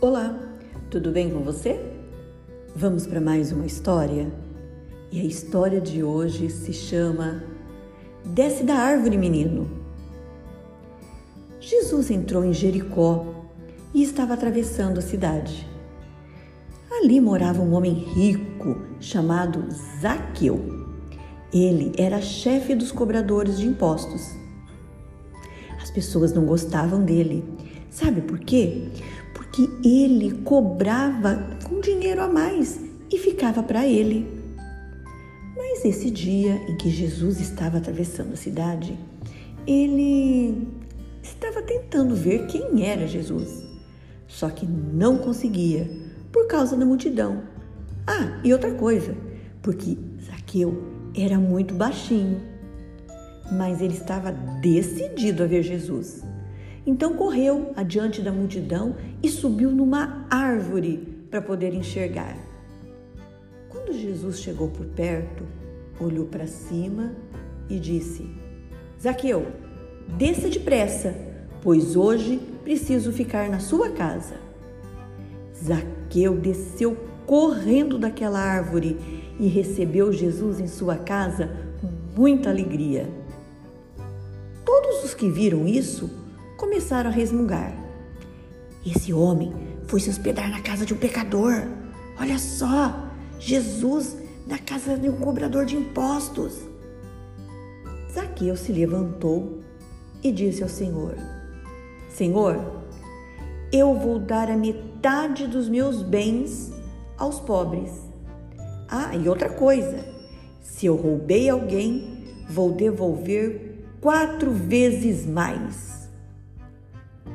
Olá, tudo bem com você? Vamos para mais uma história? E a história de hoje se chama Desce da árvore, menino. Jesus entrou em Jericó e estava atravessando a cidade. Ali morava um homem rico chamado Zaqueu. Ele era chefe dos cobradores de impostos. As pessoas não gostavam dele. Sabe por quê? que ele cobrava com dinheiro a mais e ficava para ele. Mas esse dia em que Jesus estava atravessando a cidade, ele estava tentando ver quem era Jesus, só que não conseguia por causa da multidão. Ah, e outra coisa, porque Zaqueu era muito baixinho, mas ele estava decidido a ver Jesus. Então correu adiante da multidão e subiu numa árvore para poder enxergar. Quando Jesus chegou por perto, olhou para cima e disse: Zaqueu, desça depressa, pois hoje preciso ficar na sua casa. Zaqueu desceu correndo daquela árvore e recebeu Jesus em sua casa com muita alegria. Todos os que viram isso começaram a resmungar. Esse homem foi se hospedar na casa de um pecador. Olha só, Jesus na casa de um cobrador de impostos. Zaqueu se levantou e disse ao Senhor: Senhor, eu vou dar a metade dos meus bens aos pobres. Ah, e outra coisa: se eu roubei alguém, vou devolver quatro vezes mais.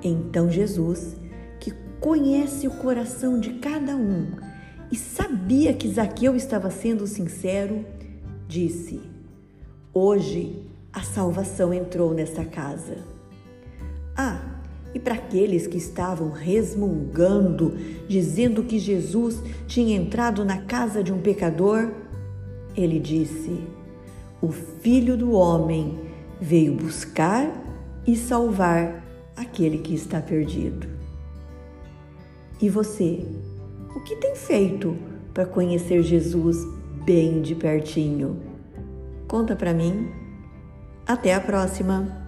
Então Jesus, que conhece o coração de cada um e sabia que Zaqueu estava sendo sincero, disse: Hoje a salvação entrou nesta casa. Ah, e para aqueles que estavam resmungando, dizendo que Jesus tinha entrado na casa de um pecador, ele disse: O filho do homem veio buscar e salvar aquele que está perdido. E você, o que tem feito para conhecer Jesus bem de pertinho? Conta para mim. Até a próxima!